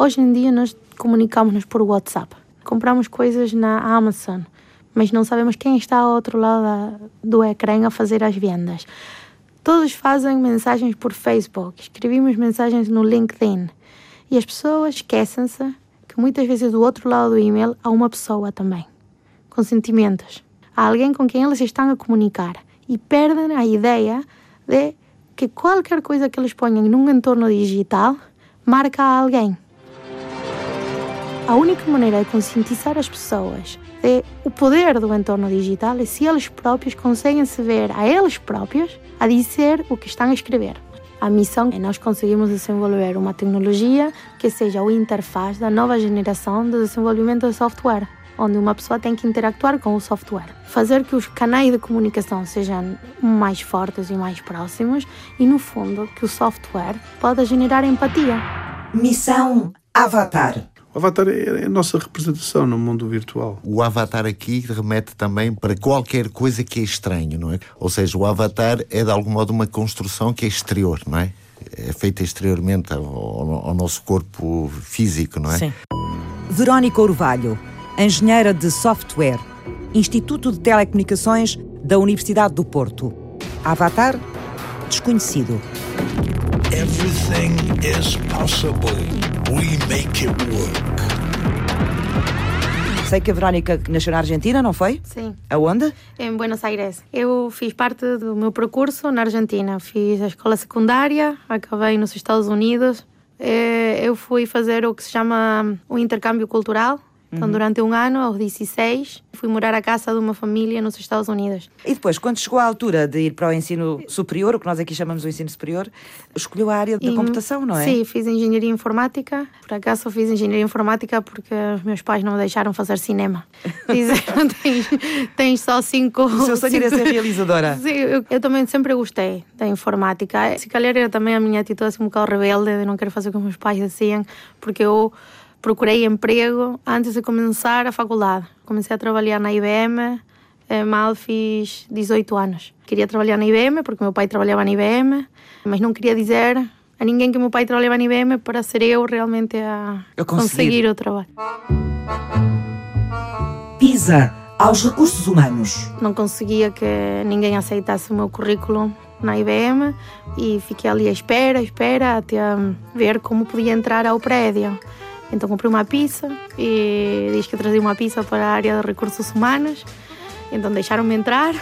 Hoje em dia nós comunicamos-nos por WhatsApp. Compramos coisas na Amazon, mas não sabemos quem está ao outro lado do ecrã a fazer as vendas. Todos fazem mensagens por Facebook, escrevemos mensagens no LinkedIn. E as pessoas esquecem-se que muitas vezes do outro lado do e-mail há uma pessoa também, com sentimentos. Há alguém com quem eles estão a comunicar e perdem a ideia de que qualquer coisa que eles ponham num entorno digital marca alguém. A única maneira de conscientizar as pessoas de o poder do entorno digital é se eles próprios conseguem se ver a eles próprios a dizer o que estão a escrever. A missão é nós conseguimos desenvolver uma tecnologia que seja o interface da nova geração de desenvolvimento de software, onde uma pessoa tem que interactuar com o software. Fazer que os canais de comunicação sejam mais fortes e mais próximos e, no fundo, que o software possa generar empatia. Missão Avatar. O avatar é a nossa representação no mundo virtual. O avatar aqui remete também para qualquer coisa que é estranho, não é? Ou seja, o avatar é de algum modo uma construção que é exterior, não é? É feita exteriormente ao, ao nosso corpo físico, não é? Sim. Verónica Orvalho, engenheira de software, Instituto de Telecomunicações da Universidade do Porto. Avatar desconhecido. Everything is possible. We make it work. Sei que a Verónica nasceu na Argentina, não foi? Sim. Aonde? Em Buenos Aires. Eu fiz parte do meu percurso na Argentina. Fiz a escola secundária, acabei nos Estados Unidos. Eh, eu fui fazer o que se chama o intercâmbio cultural então, uhum. durante um ano, aos 16, fui morar à casa de uma família nos Estados Unidos. E depois, quando chegou a altura de ir para o ensino superior, o que nós aqui chamamos de ensino superior, escolheu a área da computação, não é? Sim, fiz engenharia informática. Por acaso fiz engenharia informática porque os meus pais não me deixaram fazer cinema. Disseram, tens, tens só cinco... O seu sonho era ser realizadora. Sim, eu, eu, também sempre gostei da informática. Se calhar era também a minha atitude assim um bocado rebelde, de não querer fazer o que os meus pais diziam, porque eu procurei emprego antes de começar a faculdade. Comecei a trabalhar na IBM, eh, mal fiz 18 anos. Queria trabalhar na IBM porque meu pai trabalhava na IBM, mas não queria dizer a ninguém que meu pai trabalhava na IBM para ser eu realmente a, conseguir. conseguir o trabalho. PISA aos recursos humanos. Não conseguia que ninguém aceitasse o meu currículo na IBM e fiquei ali à espera, à espera, até ver como podia entrar ao prédio. Então comprei uma pizza e diz que trazia uma pizza para a área de recursos humanos. Então deixaram-me entrar,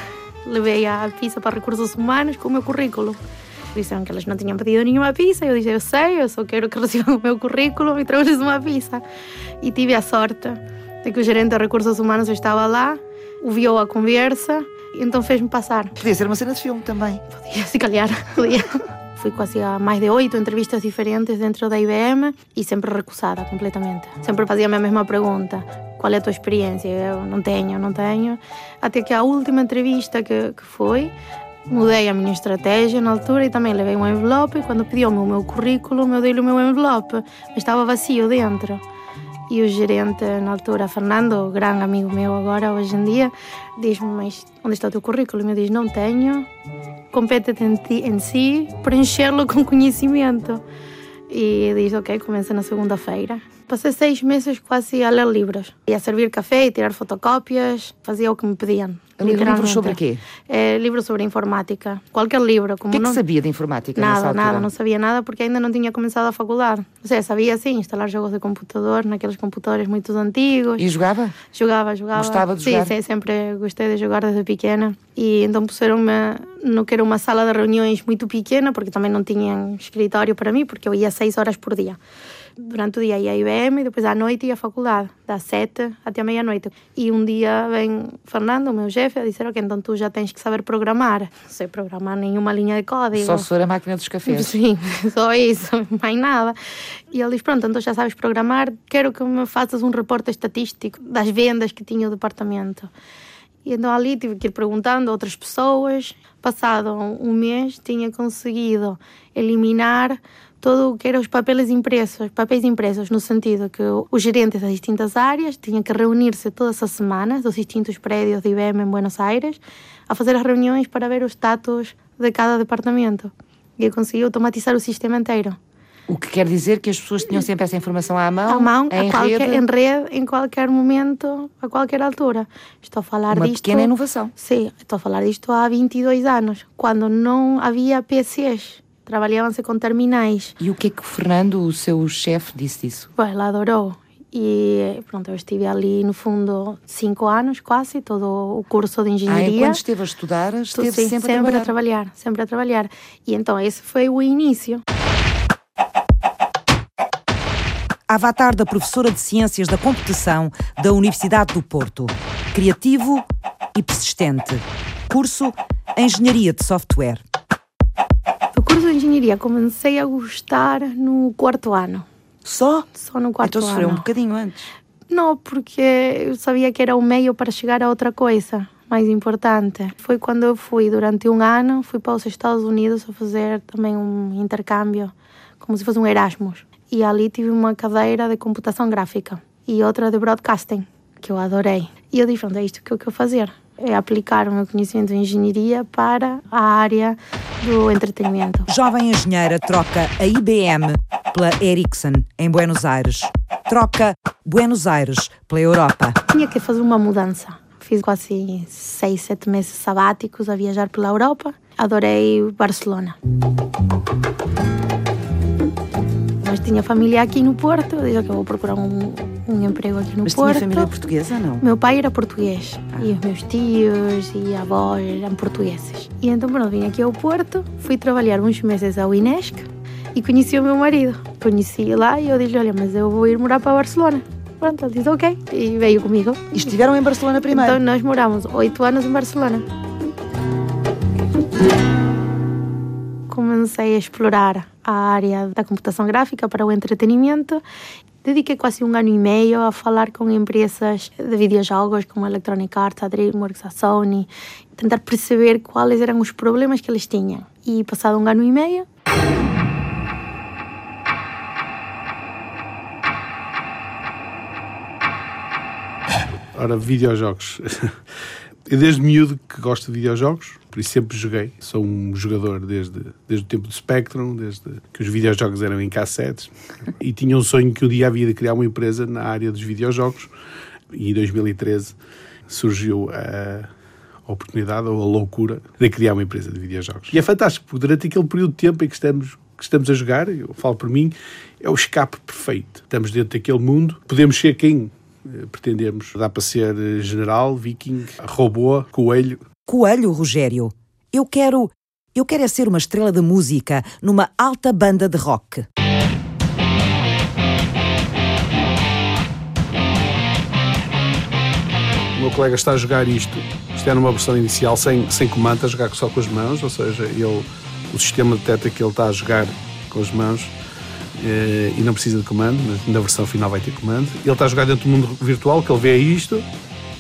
levei a pizza para recursos humanos com o meu currículo. Disseram que eles não tinham pedido nenhuma pizza. Eu disse: Eu sei, eu só quero que recebam o meu currículo e tragam uma pizza. E tive a sorte de que o gerente de recursos humanos estava lá, ouviu a conversa, então fez-me passar. Podia ser uma cena de filme também. Podia, se calhar, podia. Fui quase a mais de oito entrevistas diferentes dentro da IBM e sempre recusada completamente. Sempre fazia a mesma pergunta: qual é a tua experiência? Eu não tenho, não tenho. Até que a última entrevista que, que foi, mudei a minha estratégia na altura e também levei um envelope. Quando pediu-me o meu currículo, eu dei-lhe o meu envelope, estava vazio dentro. E o gerente, na altura, Fernando, grande amigo meu agora, hoje em dia, diz-me: Mas onde está o teu currículo? E eu diz: Não tenho compete em si preencherlo com conhecimento. E diz, ok, começa na segunda-feira. Passei seis meses quase a ler livros. Ia servir café e tirar fotocópias, fazia o que me pediam. Livros sobre quê? É, livros sobre informática. Qualquer livro. Como o que é que não... sabia de informática Nada, nada. Não sabia nada porque ainda não tinha começado a faculdade. Ou seja, sabia sim instalar jogos de computador naqueles computadores muito antigos. E jogava? Jogava, jogava. Gostava de jogar? Sim, sim sempre gostei de jogar desde pequena. E então puseram-me no que era uma sala de reuniões muito pequena porque também não tinham escritório para mim porque eu ia seis horas por dia durante o dia ia à IBM e depois à noite ia à faculdade, das sete até meia-noite. E um dia vem Fernando, o meu chefe, a dizer: Ok, então tu já tens que saber programar. Não sei programar nenhuma linha de código. Só for a máquina dos cafés. Sim, só isso, mais nada. E ele diz: Pronto, então já sabes programar, quero que me faças um reporte estatístico das vendas que tinha o departamento. E então ali tive que ir perguntando a outras pessoas. Passado um mês, tinha conseguido eliminar todo o que eram os papéis impressos, papéis impressos no sentido que os gerentes das distintas áreas tinham que reunir-se todas as semanas dos distintos prédios de IBM em Buenos Aires a fazer as reuniões para ver o status de cada departamento. E eu consegui automatizar o sistema inteiro. O que quer dizer que as pessoas tinham sempre essa informação à mão, à mão, em, a qualquer, rede. em rede, em qualquer momento, a qualquer altura. Estou a falar Uma disto. pequena inovação. Sim, estou a falar disto há 22 anos, quando não havia PCs. Trabalhavam-se com terminais. E o que é que o Fernando, o seu chefe, disse disso? Bom, ela adorou. E pronto, eu estive ali no fundo cinco anos quase, todo o curso de Ah, engenharia. enquanto esteve a estudar, esteve Sim, sempre, a trabalhar. trabalhar, sempre a trabalhar. E então esse foi o início. Avatar da professora de Ciências da Computação da Universidade do Porto. Criativo e persistente. Curso Engenharia de Software. Curso de engenharia comecei a gostar no quarto ano. Só? Só no quarto Então sofreu ano. um bocadinho antes. Não, porque eu sabia que era o meio para chegar a outra coisa mais importante. Foi quando eu fui, durante um ano, fui para os Estados Unidos a fazer também um intercâmbio, como se fosse um Erasmus. E ali tive uma cadeira de computação gráfica e outra de broadcasting, que eu adorei. E eu disse, pronto, é isto que eu quero fazer. É aplicar o meu conhecimento de engenharia para a área do entretenimento. Jovem engenheira troca a IBM pela Ericsson em Buenos Aires. Troca Buenos Aires pela Europa. Tinha que fazer uma mudança. Fiz quase seis, sete meses sabáticos a viajar pela Europa. Adorei Barcelona. Mas tinha família aqui no Porto. Eu disse que eu vou procurar um, um emprego aqui no Mas tinha Porto. família portuguesa, não? Meu pai era português e os meus tios e avós eram portugueses. E então, pronto, vim aqui ao Porto, fui trabalhar uns meses ao Inesc e conheci o meu marido. Conheci lá e eu disse: Olha, mas eu vou ir morar para Barcelona. Pronto, ele disse: Ok. E veio comigo. E estiveram em Barcelona primeiro. Então, nós moramos oito anos em Barcelona. Comecei a explorar a área da computação gráfica para o entretenimento. Dediquei quase um ano e meio a falar com empresas de videojogos como a Electronic Arts, a DreamWorks, a Sony, tentar perceber quais eram os problemas que eles tinham. E passado um ano e meio, Ora, videojogos. Eu desde miúdo que gosto de videojogos, por isso sempre joguei. Sou um jogador desde, desde o tempo do Spectrum, desde que os videojogos eram em cassetes. E tinha um sonho que um dia havia de criar uma empresa na área dos videojogos. E em 2013 surgiu a oportunidade ou a loucura de criar uma empresa de videojogos. E é fantástico, porque durante aquele período de tempo em que estamos, que estamos a jogar, eu falo por mim, é o escape perfeito. Estamos dentro daquele mundo, podemos ser quem pretendemos. Dá para ser eh, general, viking, robô, coelho. Coelho, Rogério. Eu quero. Eu quero é ser uma estrela de música numa alta banda de rock. O meu colega está a jogar isto. Isto é numa versão inicial sem, sem comando, a jogar só com as mãos, ou seja, ele, o sistema detecta que ele está a jogar com as mãos eh, e não precisa de comando, na versão final vai ter comando. Ele está a jogar dentro do mundo virtual, que ele vê isto,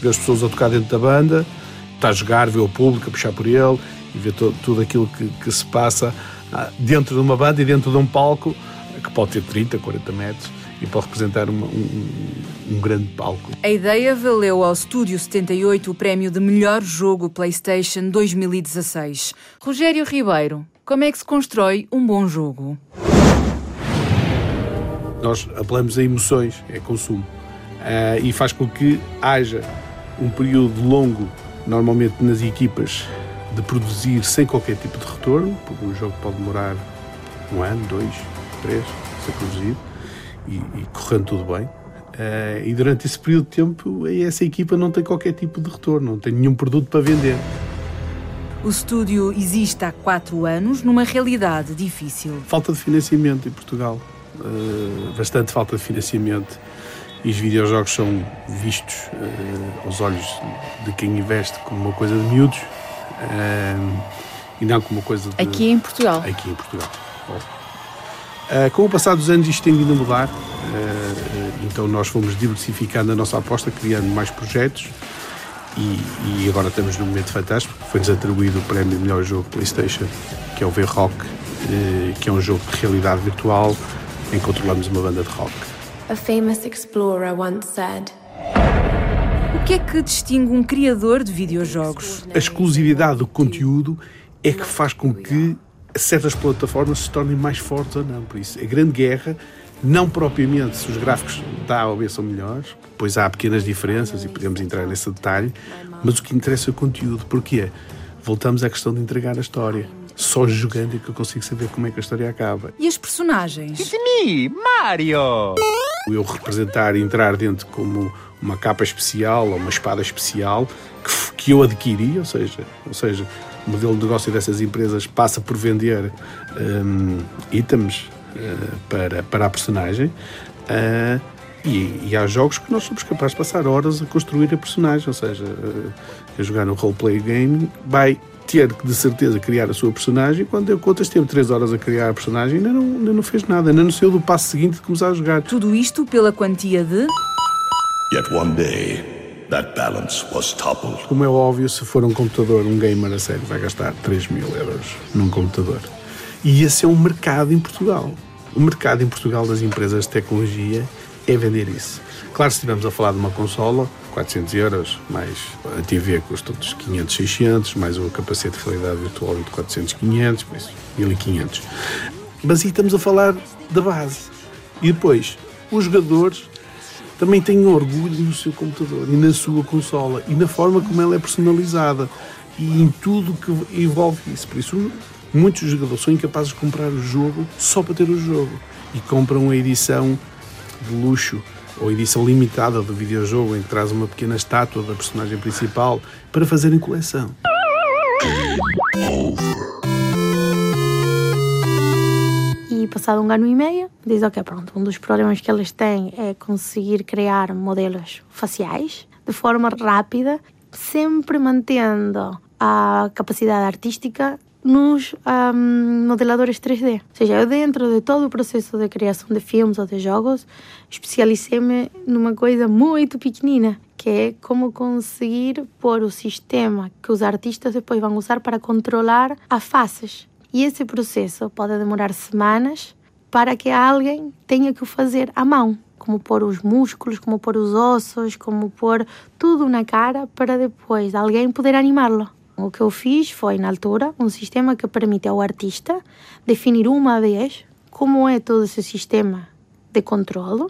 vê as pessoas a tocar dentro da banda, está a jogar, vê o público a puxar por ele e vê tudo aquilo que, que se passa ah, dentro de uma banda e dentro de um palco que pode ter 30, 40 metros e pode representar uma- um, um- grande palco. A ideia valeu ao Estúdio 78 o prémio de melhor jogo PlayStation 2016. Rogério Ribeiro, como é que se constrói um bom jogo? Nós apelamos a emoções, é consumo. Ah, e faz com que haja um período longo, normalmente nas equipas, de produzir sem qualquer tipo de retorno, porque um jogo pode demorar um ano, dois, três, ser produzido, e, e correndo tudo bem. Ah, e durante esse período de tempo, essa equipa não tem qualquer tipo de retorno, não tem nenhum produto para vender. O estúdio existe há quatro anos numa realidade difícil. Falta de financiamento em Portugal. Uh, bastante falta de financiamento. E os videojogos são vistos uh, aos olhos de quem investe como uma coisa de miúdos uh, e não como uma coisa de. Aqui em Portugal. Aqui em Portugal. Uh, com o passar dos anos isto tem vindo a mudar, uh, então nós fomos diversificando a nossa aposta, criando mais projetos e, e agora estamos num momento fantástico. Foi-nos atribuído o prémio de melhor jogo PlayStation, que é o V-Rock, uh, que é um jogo de realidade virtual em controlamos uma banda de rock. A famous explorer once said, O que é que distingue um criador de videojogos? A exclusividade do conteúdo é que faz com que certas plataformas se tornem mais fortes ou não. Por isso, a grande guerra, não propriamente se os gráficos da A ou B são melhores, pois há pequenas diferenças e podemos entrar nesse detalhe, mas o que interessa é o conteúdo. Porquê? Voltamos à questão de entregar a história. Só jogando é que eu consigo saber como é que a história acaba. E as personagens? It's me, Mario! Eu representar e entrar dentro como uma capa especial ou uma espada especial que, que eu adquiri, ou seja, ou seja, o modelo de negócio dessas empresas passa por vender um, itens uh, para, para a personagem. Uh, e, e, há jogos que nós somos capazes de passar horas a construir a personagem, ou seja, uh, a jogar no roleplay game vai ter que de certeza criar a sua personagem. Quando eu contas, teve 3 horas a criar a personagem e ainda não, ainda não fez nada, ainda não saiu do passo seguinte de começar a jogar. Tudo isto pela quantia de. Yet one day, that balance was toppled. Como é óbvio, se for um computador, um gamer a sério vai gastar 3 mil euros num computador. E esse é um mercado em Portugal. O mercado em Portugal das empresas de tecnologia é vender isso. Claro, se estivermos a falar de uma consola, 400 euros, mais a TV custa outros 500, 600, mais o capacete de realidade virtual de 400, 500, por isso 1500. Mas aí estamos a falar da base. E depois, os jogadores também têm orgulho no seu computador e na sua consola e na forma como ela é personalizada e em tudo que envolve isso. Por isso, muitos jogadores são incapazes de comprar o jogo só para ter o jogo e compram a edição de luxo ou edição limitada do videojogo em que traz uma pequena estátua da personagem principal para fazerem coleção. E passado um ano e meio, diz ok, pronto, um dos problemas que eles têm é conseguir criar modelos faciais de forma rápida, sempre mantendo a capacidade artística nos um, modeladores 3D. Ou seja, eu dentro de todo o processo de criação de filmes ou de jogos, especializei-me numa coisa muito pequenina, que é como conseguir pôr o sistema que os artistas depois vão usar para controlar as faces. E esse processo pode demorar semanas para que alguém tenha que o fazer à mão como pôr os músculos, como pôr os ossos, como pôr tudo na cara para depois alguém poder animá-lo. O que eu fiz foi, na altura, um sistema que permite ao artista definir uma vez como é todo esse sistema de controle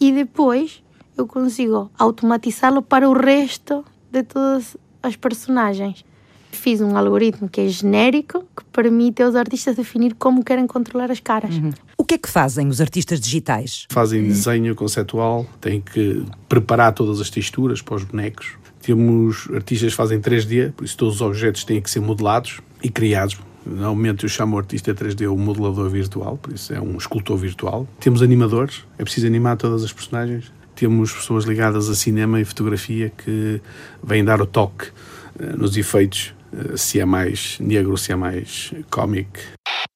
e depois eu consigo automatizá-lo para o resto de todas as personagens. Fiz um algoritmo que é genérico, que permite aos artistas definir como querem controlar as caras. Uhum. O que é que fazem os artistas digitais? Fazem desenho conceptual, têm que preparar todas as texturas para os bonecos, temos artistas que fazem 3D, por isso todos os objetos têm que ser modelados e criados. Normalmente eu chamo o artista 3D o modelador virtual, por isso é um escultor virtual. Temos animadores, é preciso animar todas as personagens. Temos pessoas ligadas a cinema e fotografia que vêm dar o toque uh, nos efeitos, uh, se é mais negro, se é mais cómic.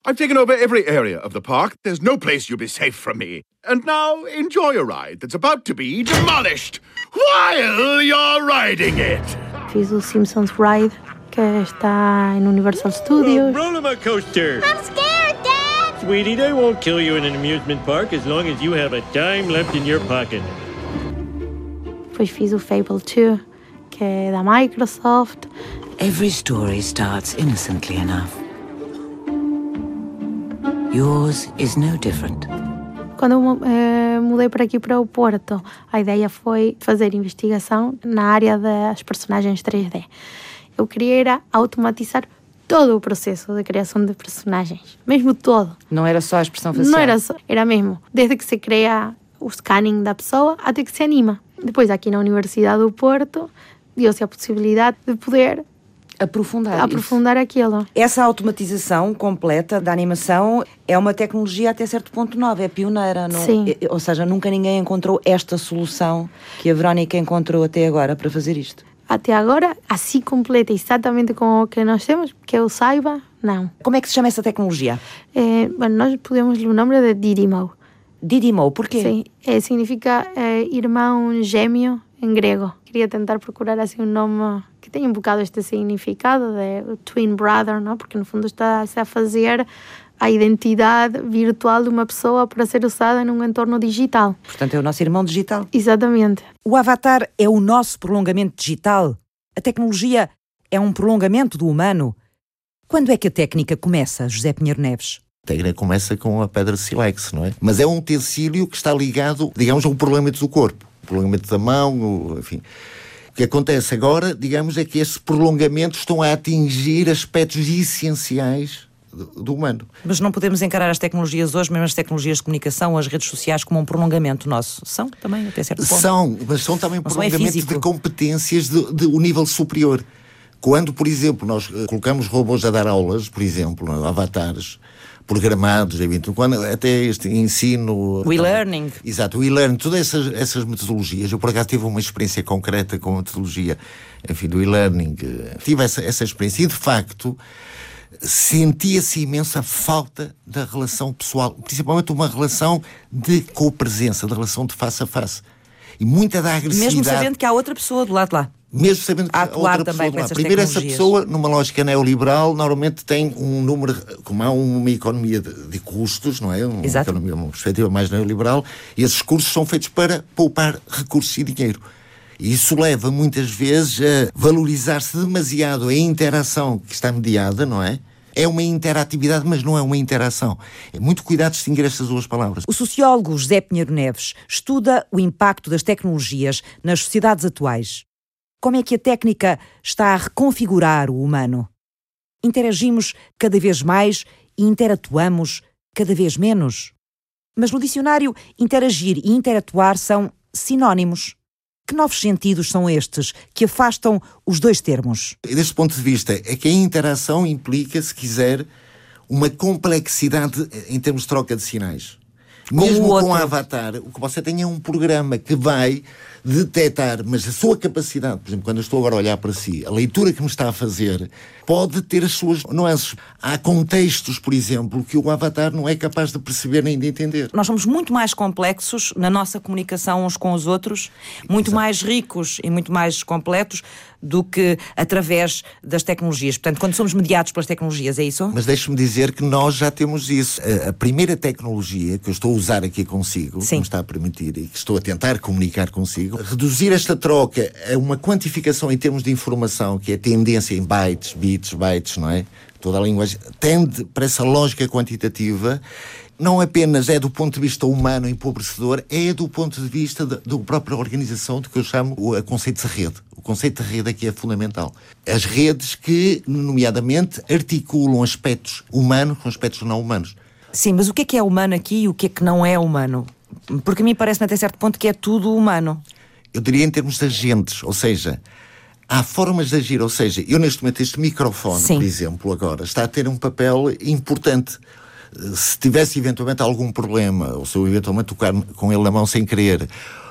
I've taken over every area of the park. There's no place you'll be safe from me. And now enjoy a ride that's about to be demolished while you're riding it. Fiz o Simpsons Ride, que está em Universal Studios. Oh, roller coaster. I'm scared, Dad. Sweetie, they won't kill you in an amusement park as long as you have a dime left in your pocket. Depois fiz o Fable 2, que é da Microsoft. Every story starts innocently enough. Yours is no different. Quando eu eh, mudei para aqui para o Porto, a ideia foi fazer investigação na área das personagens 3D. Eu queria era automatizar todo o processo de criação de personagens, mesmo todo. Não era só a expressão facial? Não era só, era mesmo. Desde que se cria o scanning da pessoa até que se anima. Depois, aqui na Universidade do Porto, deu-se a possibilidade de poder aprofundar, aprofundar isso. aquilo. Essa automatização completa da animação é uma tecnologia até certo ponto nova, é pioneira. Não? Sim. Ou seja, nunca ninguém encontrou esta solução que a Verónica encontrou até agora para fazer isto. Até agora, assim completa, exatamente como o que nós temos, que eu saiba, não. Como é que se chama essa tecnologia? É, bueno, nós podemos o nome de Didimo. Didimo, porquê? Sim, é, significa é, irmão gêmeo em grego. Queria tentar procurar assim um nome que tenha um bocado este significado de twin brother, não? Porque no fundo está-se a fazer a identidade virtual de uma pessoa para ser usada num entorno digital. Portanto, é o nosso irmão digital. Exatamente. O avatar é o nosso prolongamento digital. A tecnologia é um prolongamento do humano. Quando é que a técnica começa, José Pinheiro Neves? A técnica começa com a pedra silex, não é? Mas é um utensílio que está ligado, digamos, a um prolongamento do corpo. Prolongamento da mão, enfim. O que acontece agora, digamos, é que esses prolongamentos estão a atingir aspectos essenciais do, humano. Mas não podemos encarar as tecnologias hoje, mesmo as tecnologias de comunicação, as redes sociais, como um prolongamento nosso. São também, até certo ponto. São, mas são também Não são é de competências de, de um nível superior. Quando, por exemplo, nós eh, colocamos robôs a dar aulas, por exemplo, é? avatares programados, evento- quando até este ensino. O e-learning. Exato, o e-learning, todas essas, essas metodologias. Eu, por acaso, tive uma experiência concreta com a metodologia enfim, do e-learning. Tive essa, essa experiência e, de facto, sentia-se imensa falta da relação pessoal, principalmente uma relação de co-presença, de relação de face a face. E muita da agressividade. Mesmo sabendo que há outra pessoa do lado de lá. Mesmo sabendo que A há outra também pessoa com lá. essas Primeiro, essa pessoa, numa lógica neoliberal, normalmente tem um número, como há uma economia de, de custos, não é? Uma, Exato. economia, uma perspectiva mais neoliberal, e esses cursos são feitos para poupar recursos e dinheiro. E isso leva muitas vezes a valorizar-se demasiado a interação que está mediada, não é? É uma interatividade, mas não é uma interação. É muito cuidado distinguir estas duas palavras. O sociólogo José Pinheiro Neves estuda o impacto das tecnologias nas sociedades atuais. Como é que a técnica está a reconfigurar o humano? Interagimos cada vez mais e interatuamos cada vez menos. Mas no dicionário, interagir e interatuar são sinónimos. Que novos sentidos são estes que afastam os dois termos? Deste ponto de vista, é que a interação implica, se quiser, uma complexidade em termos de troca de sinais. Mesmo o outro. com Avatar, o que você tem é um programa que vai detectar, mas a sua capacidade, por exemplo, quando eu estou agora a olhar para si, a leitura que me está a fazer, pode ter as suas nuances. Há contextos, por exemplo, que o Avatar não é capaz de perceber nem de entender. Nós somos muito mais complexos na nossa comunicação uns com os outros, muito mais ricos e muito mais completos do que através das tecnologias. Portanto, quando somos mediados pelas tecnologias, é isso? Mas deixe-me dizer que nós já temos isso. A, a primeira tecnologia que eu estou a usar aqui consigo, que me está a permitir e que estou a tentar comunicar consigo, reduzir esta troca a uma quantificação em termos de informação, que é tendência em bytes, bits, bytes, não é? Toda a linguagem tende para essa lógica quantitativa. Não apenas é do ponto de vista humano empobrecedor, é do ponto de vista da própria organização, do que eu chamo o conceito de rede. O conceito de rede aqui é fundamental. As redes que, nomeadamente, articulam aspectos humanos com aspectos não humanos. Sim, mas o que é que é humano aqui e o que é que não é humano? Porque a mim parece-me até certo ponto que é tudo humano. Eu diria em termos de agentes, ou seja, há formas de agir. Ou seja, eu neste momento, este microfone, Sim. por exemplo, agora, está a ter um papel importante. Se tivesse eventualmente algum problema, ou se eu eventualmente tocar com ele na mão sem querer,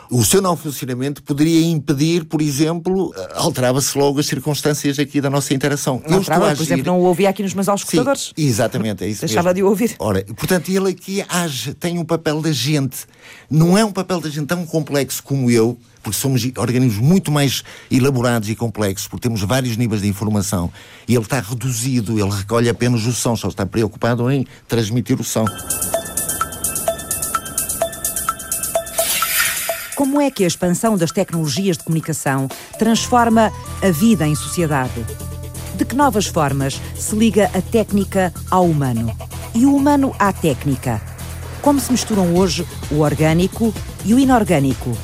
o seu não funcionamento poderia impedir, por exemplo, alterava-se logo as circunstâncias aqui da nossa interação. Não eu estou a trava, agir... por exemplo, não o ouvia aqui nos meus auscultadores. Exatamente, é isso Deixava mesmo. de o ouvir. Ora, portanto, ele aqui age, tem um papel de agente. Não é um papel de agente tão complexo como eu, porque somos organismos muito mais elaborados e complexos, porque temos vários níveis de informação. E ele está reduzido, ele recolhe apenas o som, só está preocupado em transmitir o som. Como é que a expansão das tecnologias de comunicação transforma a vida em sociedade? De que novas formas se liga a técnica ao humano e o humano à técnica? Como se misturam hoje o orgânico e o inorgânico?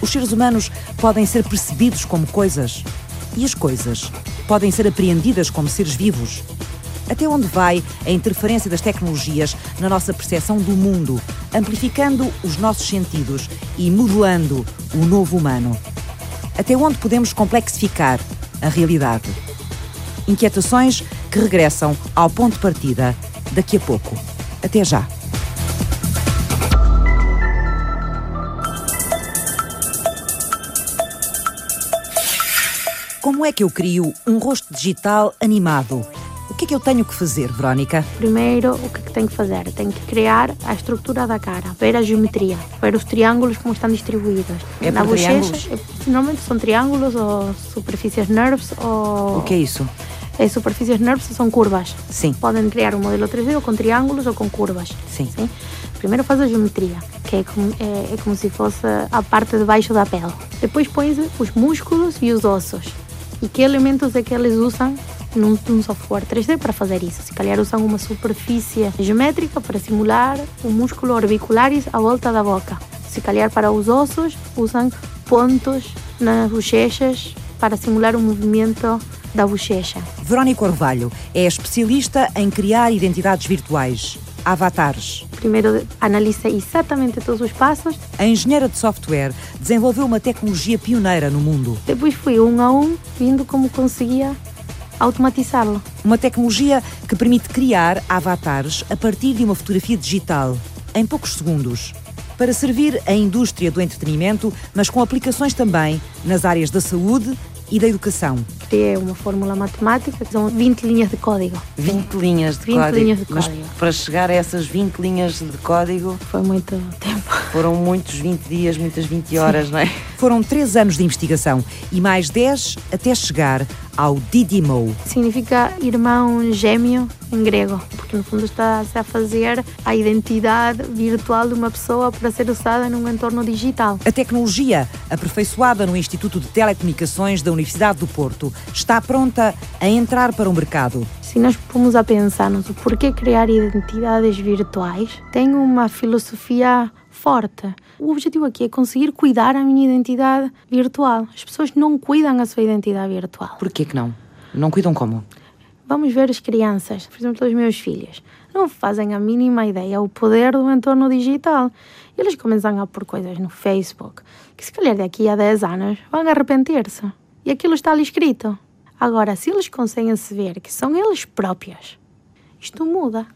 Os seres humanos podem ser percebidos como coisas e as coisas podem ser apreendidas como seres vivos. Até onde vai a interferência das tecnologias na nossa percepção do mundo, amplificando os nossos sentidos e modelando o novo humano? Até onde podemos complexificar a realidade? Inquietações que regressam ao ponto de partida daqui a pouco. Até já. Como é que eu crio um rosto digital animado? O que é que eu tenho que fazer, Verónica? Primeiro, o que, é que tem que fazer? Tem que criar a estrutura da cara, ver a geometria, ver os triângulos como estão distribuídos. É Na por bochecha, triângulos? é- normalmente são triângulos ou superfícies nerves ou... O que é isso? É, superfícies nerves são curvas. Sim. Podem criar um modelo 3D ou com triângulos ou com curvas. Sim. Primeiro faz a geometria, que é como, é, é como se fosse a parte de baixo da pele. Depois pões os músculos e os ossos. E que elementos é que eles usam num, num software 3D para fazer isso. Se calhar usam uma superfície geométrica para simular o músculo orbicularis à volta da boca. Se calhar para os ossos usam pontos nas bochechas para simular o movimento da bochecha. Verónica Orvalho é especialista em criar identidades virtuais, avatares. Primeiro analisa exatamente todos os passos. A engenheira de software desenvolveu uma tecnologia pioneira no mundo. Depois fui um a um, vendo como conseguia automatizá-lo. Uma tecnologia que permite criar avatares a partir de uma fotografia digital, em poucos segundos, para servir a indústria do entretenimento, mas com aplicações também nas áreas da saúde e da educação. Criei uma fórmula matemática, que são 20 linhas de código. 20 linhas de 20 código. linhas de Mas código. para chegar a essas 20 linhas de código Foi muito tempo. foram muitos 20 dias, muitas 20 horas, não é? Foram três anos de investigação e mais 10 até chegar ao Didimo. Significa irmão gêmeo em grego, porque no fundo está-se a fazer a identidade virtual de uma pessoa para ser usada num entorno digital. A tecnologia, aperfeiçoada no Instituto de Telecomunicações da Universidade do Porto, está pronta a entrar para o mercado. Se nós formos a pensar no porquê criar identidades virtuais, tem uma filosofia forte. O objetivo aqui é conseguir cuidar a minha identidade virtual. As pessoas não cuidam a sua identidade virtual. Por que não? Não cuidam como? Vamos ver as crianças, por exemplo, os meus filhos. Não fazem a mínima ideia o poder do entorno digital. Eles começam a pôr coisas no Facebook que, se calhar, daqui a 10 anos vão arrepender-se. E aquilo está ali escrito. Agora, se eles conseguem se ver que são eles próprios, isto muda.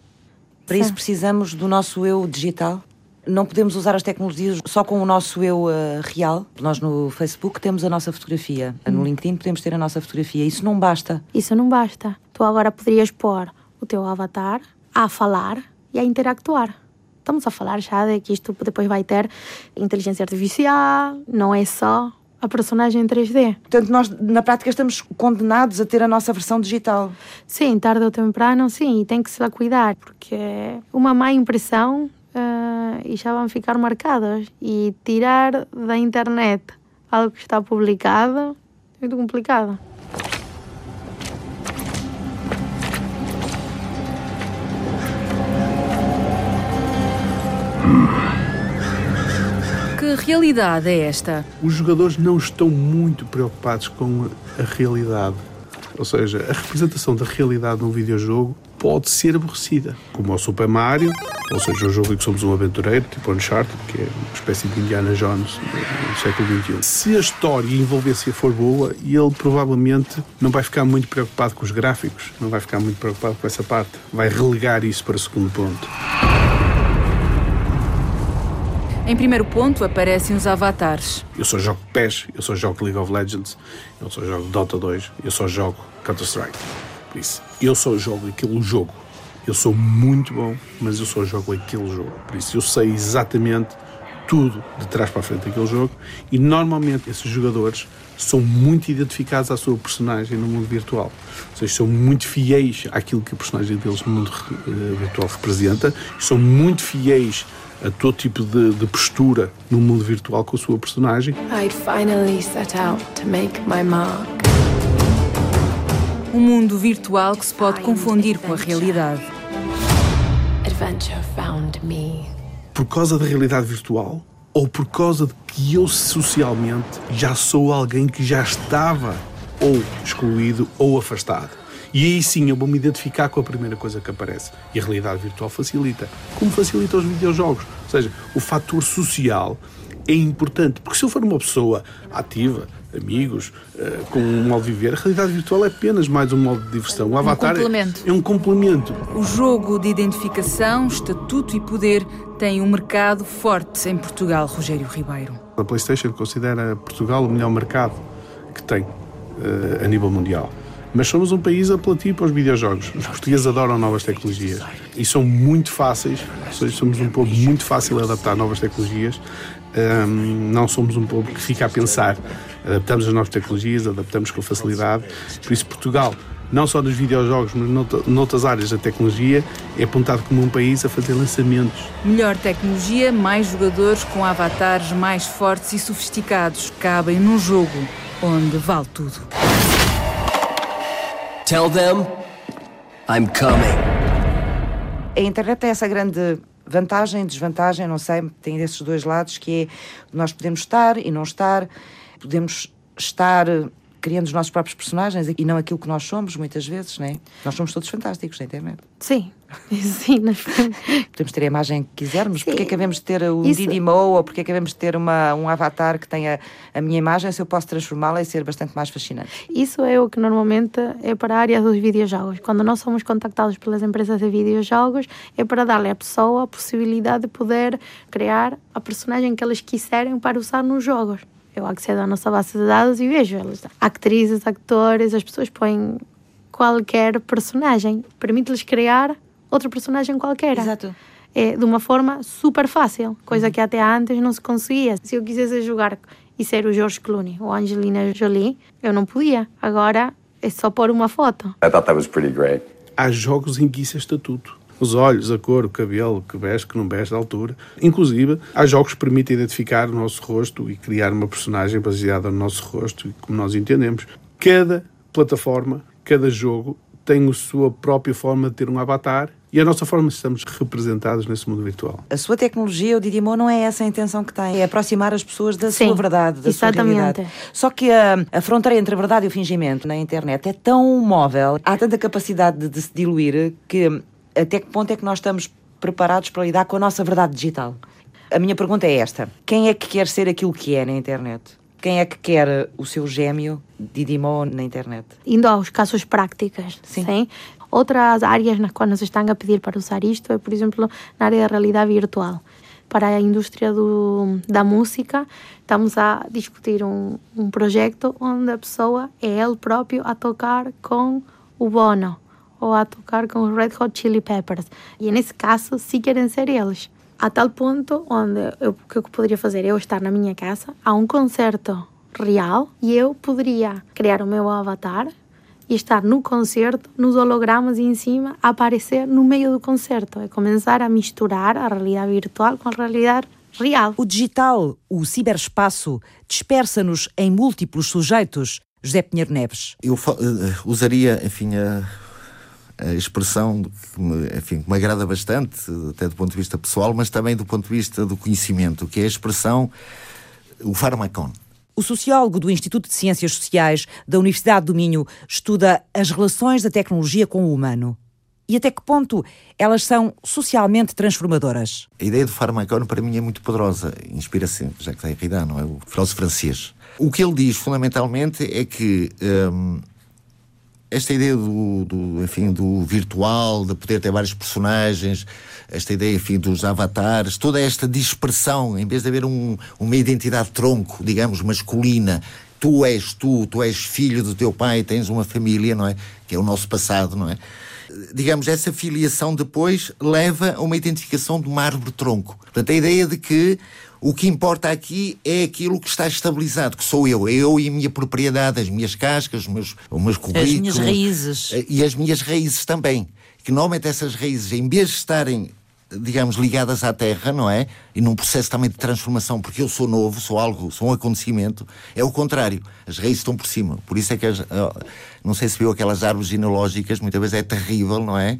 Para isso precisamos do nosso eu digital? Não podemos usar as tecnologias só com o nosso eu eh, real. Nós no Facebook temos a nossa fotografia. Hum. No LinkedIn podemos ter a nossa fotografia. Isso não basta. Isso não basta. Tu agora poderias pôr o teu avatar a falar e a interactuar. Estamos a falar já de que isto depois vai ter inteligência artificial, não é só a personagem em 3D. Portanto, nós na prática estamos condenados a ter a nossa versão digital. Sim, tarde ou temprano, sim, e tem que se lá cuidar, porque uma má impressão ah, e já vão ficar marcados. E tirar da internet algo que está publicado é muito complicado. Que realidade é esta? Os jogadores não estão muito preocupados com a realidade. Ou seja, a representação da realidade num videojogo pode ser aborrecida. Como o Super Mario, ou seja, um jogo em que somos um aventureiro, tipo Uncharted, que é uma espécie de Indiana Jones do século XXI. Se a história e a envolvência for boa, ele provavelmente não vai ficar muito preocupado com os gráficos, não vai ficar muito preocupado com essa parte. Vai relegar isso para o segundo ponto. Em primeiro ponto aparecem os avatares. Eu só jogo PES, eu só jogo League of Legends, eu só jogo Dota 2, eu só jogo Counter-Strike. Isso, eu só jogo aquele jogo. Eu sou muito bom, mas eu só jogo aquele jogo. Por isso, eu sei exatamente tudo de trás para a frente daquele jogo e normalmente esses jogadores são muito identificados à sua personagem no mundo virtual. Ou seja, são muito fiéis àquilo que a personagem deles no mundo eh, virtual representa, são muito fiéis a todo tipo de, de postura no mundo virtual com a sua personagem I'd finally set out to make my mark. Um mundo virtual que se pode confundir com a realidade. Adventure found me. por causa da realidade virtual ou por causa de que eu socialmente já sou alguém que já estava ou excluído ou afastado. E aí sim eu vou me identificar com a primeira coisa que aparece. E a realidade virtual facilita. Como facilita os videojogos. Ou seja, o fator social é importante. Porque se eu for uma pessoa ativa, amigos, eh, com um modo de viver, a realidade virtual é apenas mais um modo de diversão. O avatar é- complemento. é um complemento. O jogo de identificação, estatuto e poder tem um mercado forte em Portugal, Rogério Ribeiro. A PlayStation considera Portugal o melhor mercado que tem eh, a nível mundial. Mas somos um país apelativo para os videojogos. Os portugueses adoram novas tecnologias e são muito fáceis. Somos um povo muito fácil a adaptar novas tecnologias. Ahm, não somos um povo que fica a pensar. Adaptamos as novas tecnologias, adaptamos com facilidade. Por isso, Portugal, não só nos videojogos, mas noutra- noutras áreas da tecnologia, é apontado como um país a fazer lançamentos Melhor tecnologia, mais jogadores com avatares mais fortes e sofisticados cabem num jogo onde vale tudo. Tell them I'm coming. A internet tem essa grande vantagem, desvantagem, não sei, tem esses dois lados que é nós podemos estar e não estar, podemos estar criando os nossos próprios personagens e não aquilo que nós somos, muitas vezes, não é? Nós somos todos fantásticos na internet. Sim, sim. Nós... Podemos ter a imagem que quisermos, sim. porque é que devemos ter o Isso... Didi Mo ou porque é que devemos ter uma, um avatar que tenha a minha imagem se eu posso transformá-la e ser bastante mais fascinante? Isso é o que normalmente é para a área dos videojogos. Quando nós somos contactados pelas empresas de videojogos, é para dar-lhe à pessoa a possibilidade de poder criar a personagem que eles quiserem para usar nos jogos. Eu acedo à nossa base de dados e vejo elas. Atrizes, atores, as pessoas põem qualquer personagem. Permite-lhes criar outra personagem qualquer. Exato. É de uma forma super fácil, coisa uhum. que até antes não se conseguia. Se eu quisesse jogar e ser o George Clooney ou Angelina Jolie, eu não podia. Agora é só pôr uma foto. I thought that was pretty great. Há jogos em que isso é estatuto os olhos, a cor, o cabelo, que veste, que não veste, a altura. Inclusive, há jogos que permitem identificar o nosso rosto e criar uma personagem baseada no nosso rosto e como nós entendemos. Cada plataforma, cada jogo tem a sua própria forma de ter um avatar e a nossa forma de estamos representados nesse mundo virtual. A sua tecnologia, o Didimo, não é essa a intenção que tem, é aproximar as pessoas da Sim, sua verdade, da exatamente. sua realidade. Só que a, a, fronteira entre a verdade e o fingimento na internet é tão móvel, há tanta capacidade de, de se diluir que até que ponto é que nós estamos preparados para lidar com a nossa verdade digital? A minha pergunta é esta: quem é que quer ser aquilo que é na internet? Quem é que quer o seu gêmeo Didimo na internet? Indo aos casos práticos, sim. sim. Outras áreas nas quais nos estão a pedir para usar isto é, por exemplo, na área da realidade virtual. Para a indústria do, da música, estamos a discutir um, um projeto onde a pessoa é ele próprio a tocar com o Bono ou a tocar com os Red Hot Chili Peppers. E nesse caso, se querem ser eles. A tal ponto onde eu, o que eu poderia fazer? Eu estar na minha casa, a um concerto real, e eu poderia criar o meu avatar e estar no concerto, nos hologramas e em cima, aparecer no meio do concerto. É começar a misturar a realidade virtual com a realidade real. O digital, o ciberespaço, dispersa-nos em múltiplos sujeitos. José Pinheiro Neves. Eu uh, usaria, enfim, a a expressão que me, enfim, que me agrada bastante, até do ponto de vista pessoal, mas também do ponto de vista do conhecimento, que é a expressão o farmacon. O sociólogo do Instituto de Ciências Sociais da Universidade do Minho estuda as relações da tecnologia com o humano. E até que ponto elas são socialmente transformadoras? A ideia do farmacon para mim é muito poderosa. Inspira-se, já que está Derrida, não é? O filósofo francês. O que ele diz fundamentalmente é que hum, esta ideia do, do, enfim, do virtual, de poder ter vários personagens, esta ideia, enfim, dos avatares, toda esta dispersão, em vez de haver um, uma identidade tronco, digamos, masculina, tu és tu, tu és filho do teu pai, tens uma família, não é? Que é o nosso passado, não é? Digamos, essa filiação depois leva a uma identificação de uma árvore tronco. Portanto, a ideia de que o que importa aqui é aquilo que está estabilizado, que sou eu, eu e a minha propriedade, as minhas cascas, os meus, os meus currículos. As minhas raízes. Eh, e as minhas raízes também. Que normalmente essas raízes, em vez de estarem digamos, ligadas à Terra, não é? E num processo também de transformação, porque eu sou novo, sou algo, sou um acontecimento, é o contrário. As raízes estão por cima. Por isso é que, as, não sei se viu aquelas árvores genealógicas, muitas vezes é terrível, não é?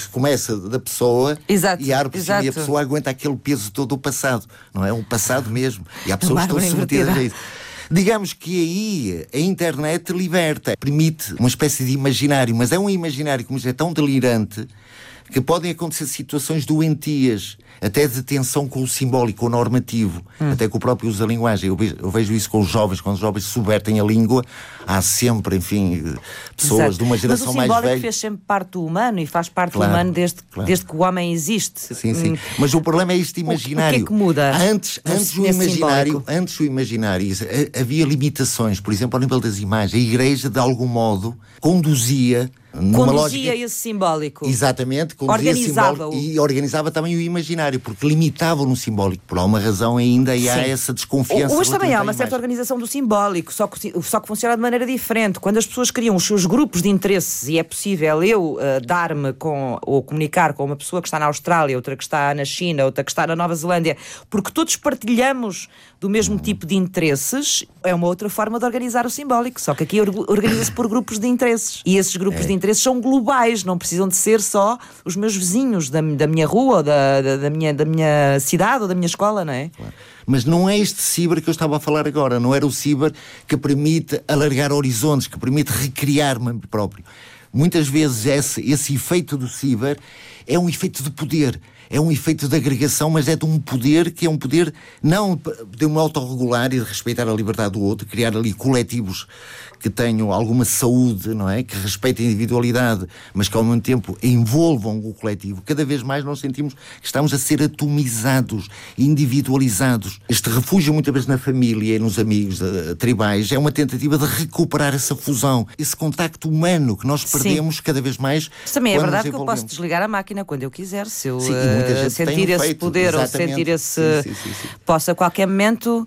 Porque começa da pessoa exato, e a árvore e a pessoa aguenta aquele peso todo do passado, não é? Um passado mesmo. E há pessoas que estão submetidas a isso. Digamos que aí a internet liberta, permite uma espécie de imaginário, mas é um imaginário que é tão delirante que podem acontecer situações doentias, até de tensão com o simbólico, com o normativo, hum. até com o próprio uso da linguagem. Eu vejo, eu vejo, isso com os jovens, quando os jovens subvertem a língua, há sempre, enfim, pessoas Exato. de uma geração mais velha. Mas o simbólico fez sempre parte do humano e faz parte claro, do humano desde, claro. desde que o homem existe. Sim, sim. Hum. Mas o problema é este imaginário. O, que é que muda? Antes, antes o imaginário, antes o imaginário, havia limitações, por exemplo, ao nível das imagens. A igreja, de algum modo, conduzia conduzia lógica, esse simbólico. Exatamente, organizava -o. e organizava também o imaginário, porque limitava no simbólico. Por alguma razão ainda há essa desconfiança. Hoje também há uma certa organização do simbólico, só que, só que funciona de maneira diferente. Quando as pessoas criam os seus grupos de interesses e é possível eu uh, dar-me com ou comunicar com uma pessoa que está na Austrália, outra que está na China, outra que está na Nova Zelândia, porque todos partilhamos do mesmo tipo de interesses, é uma outra forma de organizar o simbólico. Só que aqui organiza-se por grupos de interesses. E esses grupos é. de interesses são globais, não precisam de ser só os meus vizinhos da, da minha rua, ou da, da, da, minha, da minha cidade ou da minha escola, não é? Claro. Mas não é este ciber que eu estava a falar agora, não era o ciber que permite alargar horizontes, que permite recriar-me próprio. Muitas vezes esse, esse efeito do ciber é um efeito de poder é um efeito de agregação, mas é de um poder que é um poder não de me autorregular e de respeitar a liberdade do outro, criar ali coletivos que tenham alguma saúde, não é? Que respeitem a individualidade, mas que ao mesmo tempo envolvam o coletivo. Cada vez mais nós sentimos que estamos a ser atomizados, individualizados. Este refúgio, muitas vezes na família e nos amigos uh, tribais, é uma tentativa de recuperar essa fusão, esse contacto humano que nós perdemos Sim. cada vez mais. Mas também é verdade que eu posso desligar a máquina quando eu quiser, se eu Sim, uh, sentir esse feito, poder exatamente. ou sentir esse. Sim, posso a qualquer momento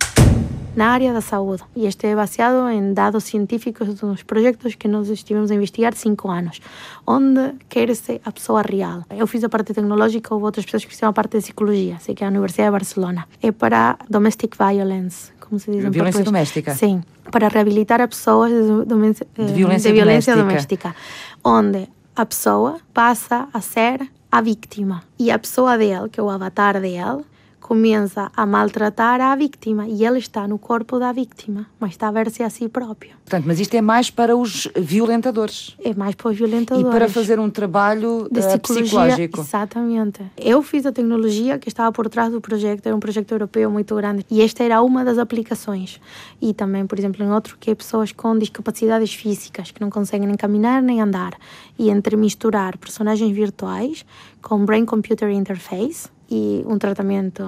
na área da saúde. E este é baseado em dados científicos dos projetos que nós estivemos a investigar cinco anos, onde quer-se a pessoa real. Eu fiz a parte tecnológica, houve outras pessoas que fizeram a parte de psicologia, sei que é a Universidade de Barcelona. É para domestic violence, como se diz em Violência doméstica? Sim, para reabilitar a pessoas de, de, de violência, de violência doméstica. doméstica, onde a pessoa passa a ser a vítima e a pessoa dele, que é o avatar dele, começa a maltratar a vítima e ele está no corpo da vítima, mas está a ver-se a si próprio. Portanto, mas isto é mais para os violentadores. É mais para os violentadores. E para fazer um trabalho de uh, psicológico. Exatamente. Eu fiz a tecnologia que estava por trás do projeto, era um projeto europeu muito grande e esta era uma das aplicações. E também, por exemplo, em outro que é pessoas com discapacidades físicas que não conseguem nem caminhar nem andar e entre misturar personagens virtuais com Brain Computer Interface e um tratamento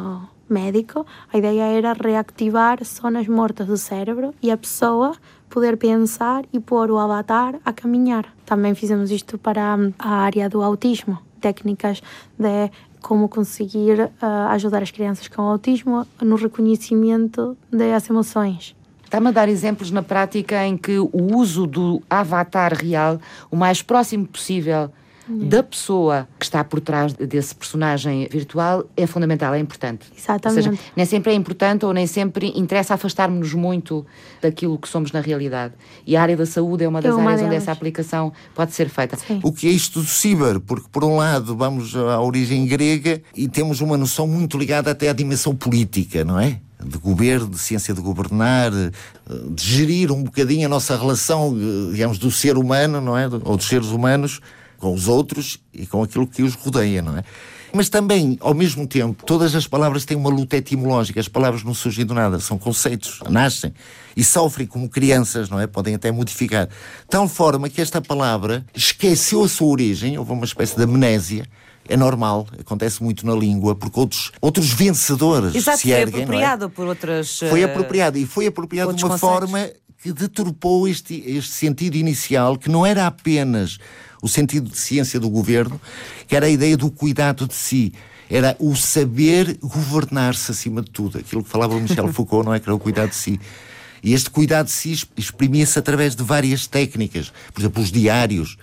médico, a ideia era reactivar zonas mortas do cérebro e a pessoa poder pensar e pôr o avatar a caminhar. Também fizemos isto para a área do autismo, técnicas de como conseguir uh, ajudar as crianças com autismo no reconhecimento das emoções. Está-me a dar exemplos na prática em que o uso do avatar real, o mais próximo possível da pessoa que está por trás desse personagem virtual é fundamental, é importante. Exatamente. Ou seja, nem sempre é importante ou nem sempre interessa afastar-nos muito daquilo que somos na realidade. E a área da saúde é uma das é uma áreas delas. onde essa aplicação pode ser feita. Sim. O que é isto do ciber? Porque, por um lado, vamos à origem grega e temos uma noção muito ligada até à dimensão política, não é? de governo, de ciência de governar, de gerir um bocadinho a nossa relação, digamos, do ser humano, não é? Ou dos seres humanos com os outros e com aquilo que os rodeia, não é? Mas também, ao mesmo tempo, todas as palavras têm uma luta etimológica. As palavras não surgem do nada, são conceitos, nascem e sofrem como crianças, não é? Podem até modificar. De tal forma que esta palavra esqueceu a sua origem, houve uma espécie de amnésia. É normal, acontece muito na língua, porque outros, outros vencedores Exato, se erguem. Foi apropriado é? por outras. Foi apropriado e foi apropriado de uma conceitos. forma que deturpou este, este sentido inicial, que não era apenas o sentido de ciência do governo, que era a ideia do cuidado de si. Era o saber governar-se acima de tudo. Aquilo que falava o Michel Foucault, não é? Que era o cuidado de si. E este cuidado de si exprimia-se através de várias técnicas. Por exemplo, os diários.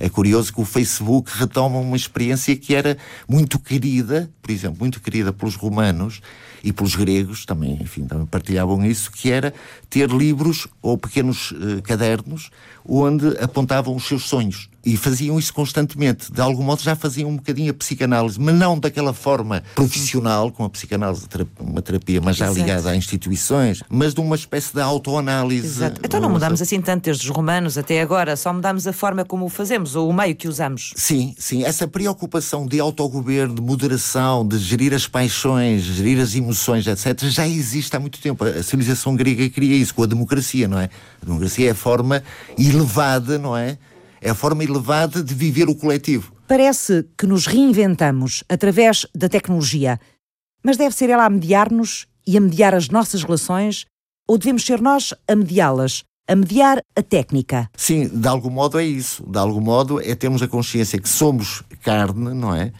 É curioso que o Facebook retoma uma experiência que era muito querida, por exemplo, muito querida pelos romanos e pelos gregos, também, enfim, também partilhavam isso, que era ter livros ou pequenos uh, cadernos onde apontavam os seus sonhos. E faziam isso constantemente. De algum modo já faziam um bocadinho a psicanálise, mas não daquela forma profissional, com a psicanálise, uma terapia, mas já Exato. ligada a instituições, mas de uma espécie de autoanálise. Exato. Então não mudamos assim tanto desde os romanos até agora, só mudamos a forma como o fazemos, ou o meio que usamos. Sim, sim. Essa preocupação de autogoverno, de moderação, de gerir as paixões, gerir as emoções, etc., já existe há muito tempo. A civilização grega cria isso com a democracia, não é? A democracia é a forma elevada, não é? É a forma elevada de viver o coletivo. Parece que nos reinventamos através da tecnologia, mas deve ser ela a mediar-nos e a mediar as nossas relações, ou devemos ser nós a mediá-las, a mediar a técnica. Sim, de algum modo é isso. De algum modo é termos a consciência que somos carne, não é?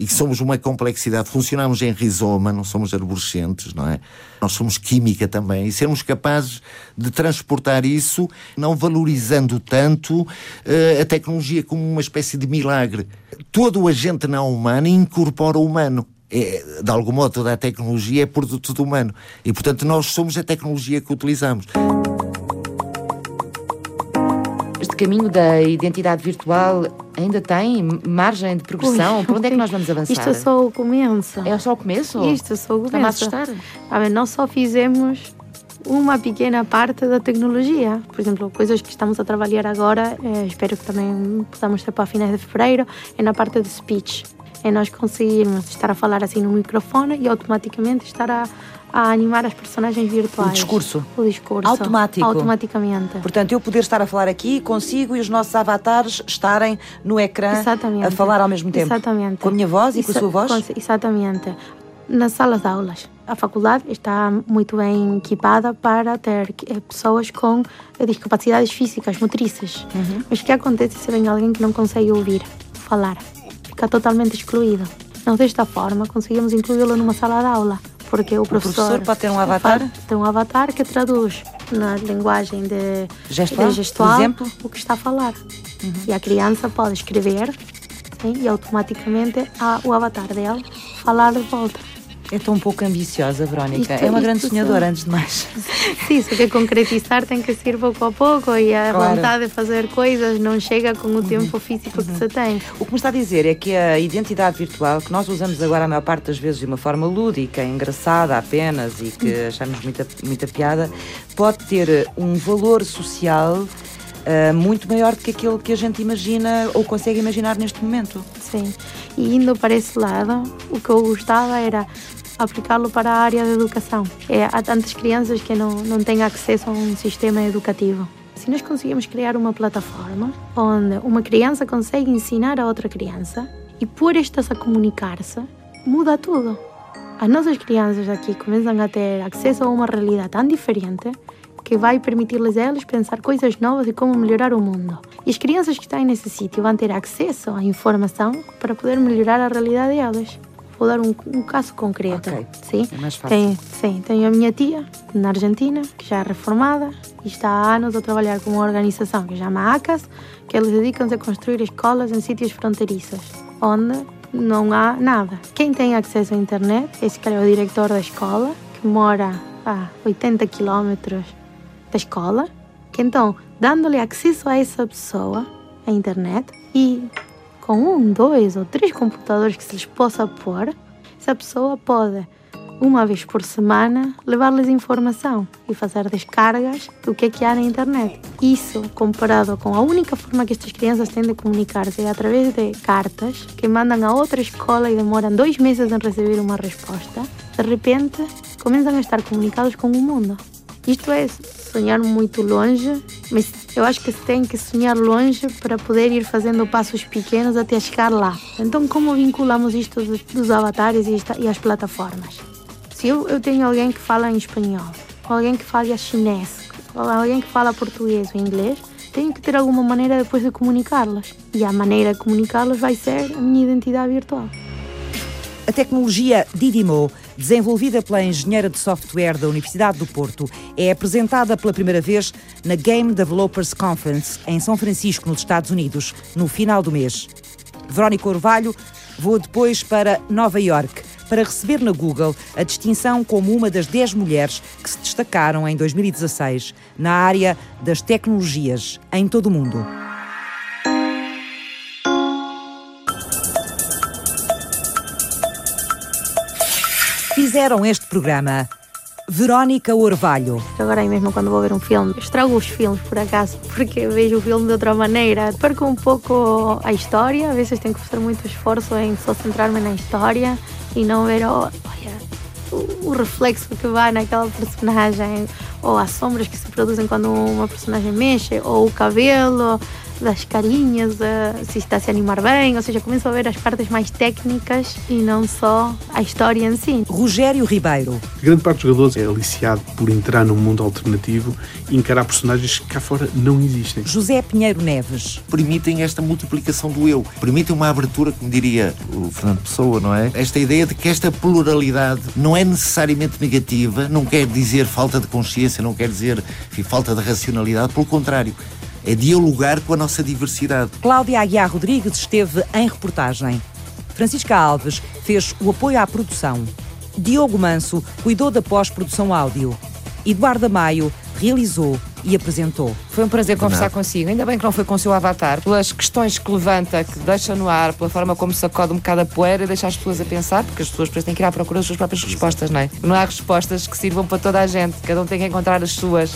E somos uma complexidade, funcionamos em rizoma, não somos arborescentes, não é? Nós somos química também, e sermos capazes de transportar isso, não valorizando tanto uh, a tecnologia como uma espécie de milagre. Todo o agente não humano incorpora o humano. É, de algum modo, toda a tecnologia é produto do humano. E, portanto, nós somos a tecnologia que utilizamos caminho da identidade virtual ainda tem margem de progressão? Ui, Por onde é que nós vamos avançar? Isto é só o começo. É só o começo? Isto é só o começo. Está-me a assustar. Ah, nós só fizemos uma pequena parte da tecnologia. Por exemplo, coisas que estamos a trabalhar agora, eh, espero que também possamos ter para finais de fevereiro, é na parte de speech. É nós conseguirmos estar a falar assim no microfone e automaticamente estar a, a animar as personagens virtuais. O discurso. O discurso. Automático. Automaticamente. Portanto, eu poder estar a falar aqui consigo e os nossos avatares estarem no ecrã exatamente. a falar ao mesmo tempo. Exatamente. Com a minha voz e com a sua voz? Exatamente. Nas salas de aulas. A faculdade está muito bem equipada para ter eh, pessoas com eh, discapacidades físicas, motrices. Uhum. Mas o que acontece se vem alguém que não consegue ouvir, falar? Fica totalmente excluído. Nós, desta forma, conseguimos incluí-lo numa sala de aula porque o professor, o professor pode ter um avatar? Tem um avatar que traduz na linguagem de gestual, de gestual exemplo? o que está a falar. Uhum. E a criança pode escrever sim, e automaticamente a, o avatar dela falar de volta. É tão pouco ambiciosa, Verónica. Isto, é uma grande sonhadora, antes de mais. Sim, só que concretizar tem que ser pouco a pouco e a claro. vontade de fazer coisas não chega com o tempo uhum. físico uhum. que se tem. O que me está a dizer é que a identidade virtual, que nós usamos agora a maior parte das vezes de uma forma lúdica, engraçada apenas e que uhum. achamos muita, muita piada, pode ter um valor social Uh, muito maior do que aquele que a gente imagina ou consegue imaginar neste momento. Sim, e indo para esse lado, o que eu gostava era aplicá-lo para a área da educação. É, há tantas crianças que não, não têm acesso a um sistema educativo. Se nós conseguimos criar uma plataforma onde uma criança consegue ensinar a outra criança e pôr estas a comunicar-se, muda tudo. As nossas crianças aqui começam a ter acesso a uma realidade tão diferente que vai permitir-lhes a elas pensar coisas novas e como melhorar o mundo. E as crianças que estão nesse sítio vão ter acesso à informação para poder melhorar a realidade delas vou dar um, um caso concreto. Okay. Sim? É mais fácil. Tem, sim, tenho a minha tia na Argentina, que já é reformada e está há anos a trabalhar com uma organização que se chama ACAS, que eles dedicam-se a construir escolas em sítios fronteiriços, onde não há nada. Quem tem acesso à internet, esse cara é o diretor da escola, que mora a 80 quilómetros da escola, que então, dando-lhe acesso a essa pessoa, à internet, e com um, dois ou três computadores que se lhes possa pôr, essa pessoa pode, uma vez por semana, levar-lhes informação e fazer descargas do que é que há na internet. Isso, comparado com a única forma que estas crianças têm de comunicar-se é através de cartas que mandam a outra escola e demoram dois meses em receber uma resposta, de repente começam a estar comunicados com o mundo. Isto é sonhar muito longe, mas eu acho que se tem que sonhar longe para poder ir fazendo passos pequenos até chegar lá. Então, como vinculamos isto dos avatares e, as plataformas? Se eu, eu tenho alguém que fala em espanhol, alguém que fala chinês, alguém que fala português ou inglês, tenho que ter alguma maneira depois de comunicá-los. E a maneira de comunicá-los vai ser a minha identidade virtual. A tecnologia Didimo desenvolvida pela engenheira de software da Universidade do Porto, é apresentada pela primeira vez na Game Developers Conference em São Francisco, nos Estados Unidos, no final do mês. Verónica Orvalho voa depois para Nova York para receber na Google a distinção como uma das 10 mulheres que se destacaram em 2016 na área das tecnologias em todo o mundo. Fizeram este programa. Verónica Orvalho. Agora aí mesmo quando vou ver um filme, estrago os filmes por acaso, porque vejo o filme de outra maneira. Perco um pouco a história, às vezes tenho que fazer muito esforço em só centrar-me na história e não ver, oh, olha, o, o reflexo que vai naquela personagem, ou as sombras que se produzem quando uma personagem mexe, ou o cabelo, das carinhas, uh, se está a se animar bem, ou seja, começo a ver as partes mais técnicas e não só a história em si. Rogério Ribeiro. grande parte dos jogadores é aliciado por entrar num mundo alternativo e encarar personagens que cá fora não existem. José Pinheiro Neves. Permitem esta multiplicação do eu, permitem uma abertura, como diria o Fernando Pessoa, não é? Esta ideia de que esta pluralidade não é necessariamente negativa, não quer dizer falta de consciência, não quer dizer enfim, falta de racionalidade, pelo contrário é dialogar com a nossa diversidade. Cláudia Aguiar Rodrigues esteve em reportagem. Francisca Alves fez o apoio à produção. Diogo Manso cuidou da pós-produção áudio. Eduardo Maio realizou e apresentou. Foi um prazer conversar consigo. Ainda bem que não foi com o seu avatar, pelas questões que levanta, que deixa no ar, pela forma como sacode um bocado a poeira e deixa as pessoas a pensar, porque as pessoas depois têm que ir à procura das suas próprias respostas, não é? Não há respostas que sirvam para toda a gente, cada um tem que encontrar as suas.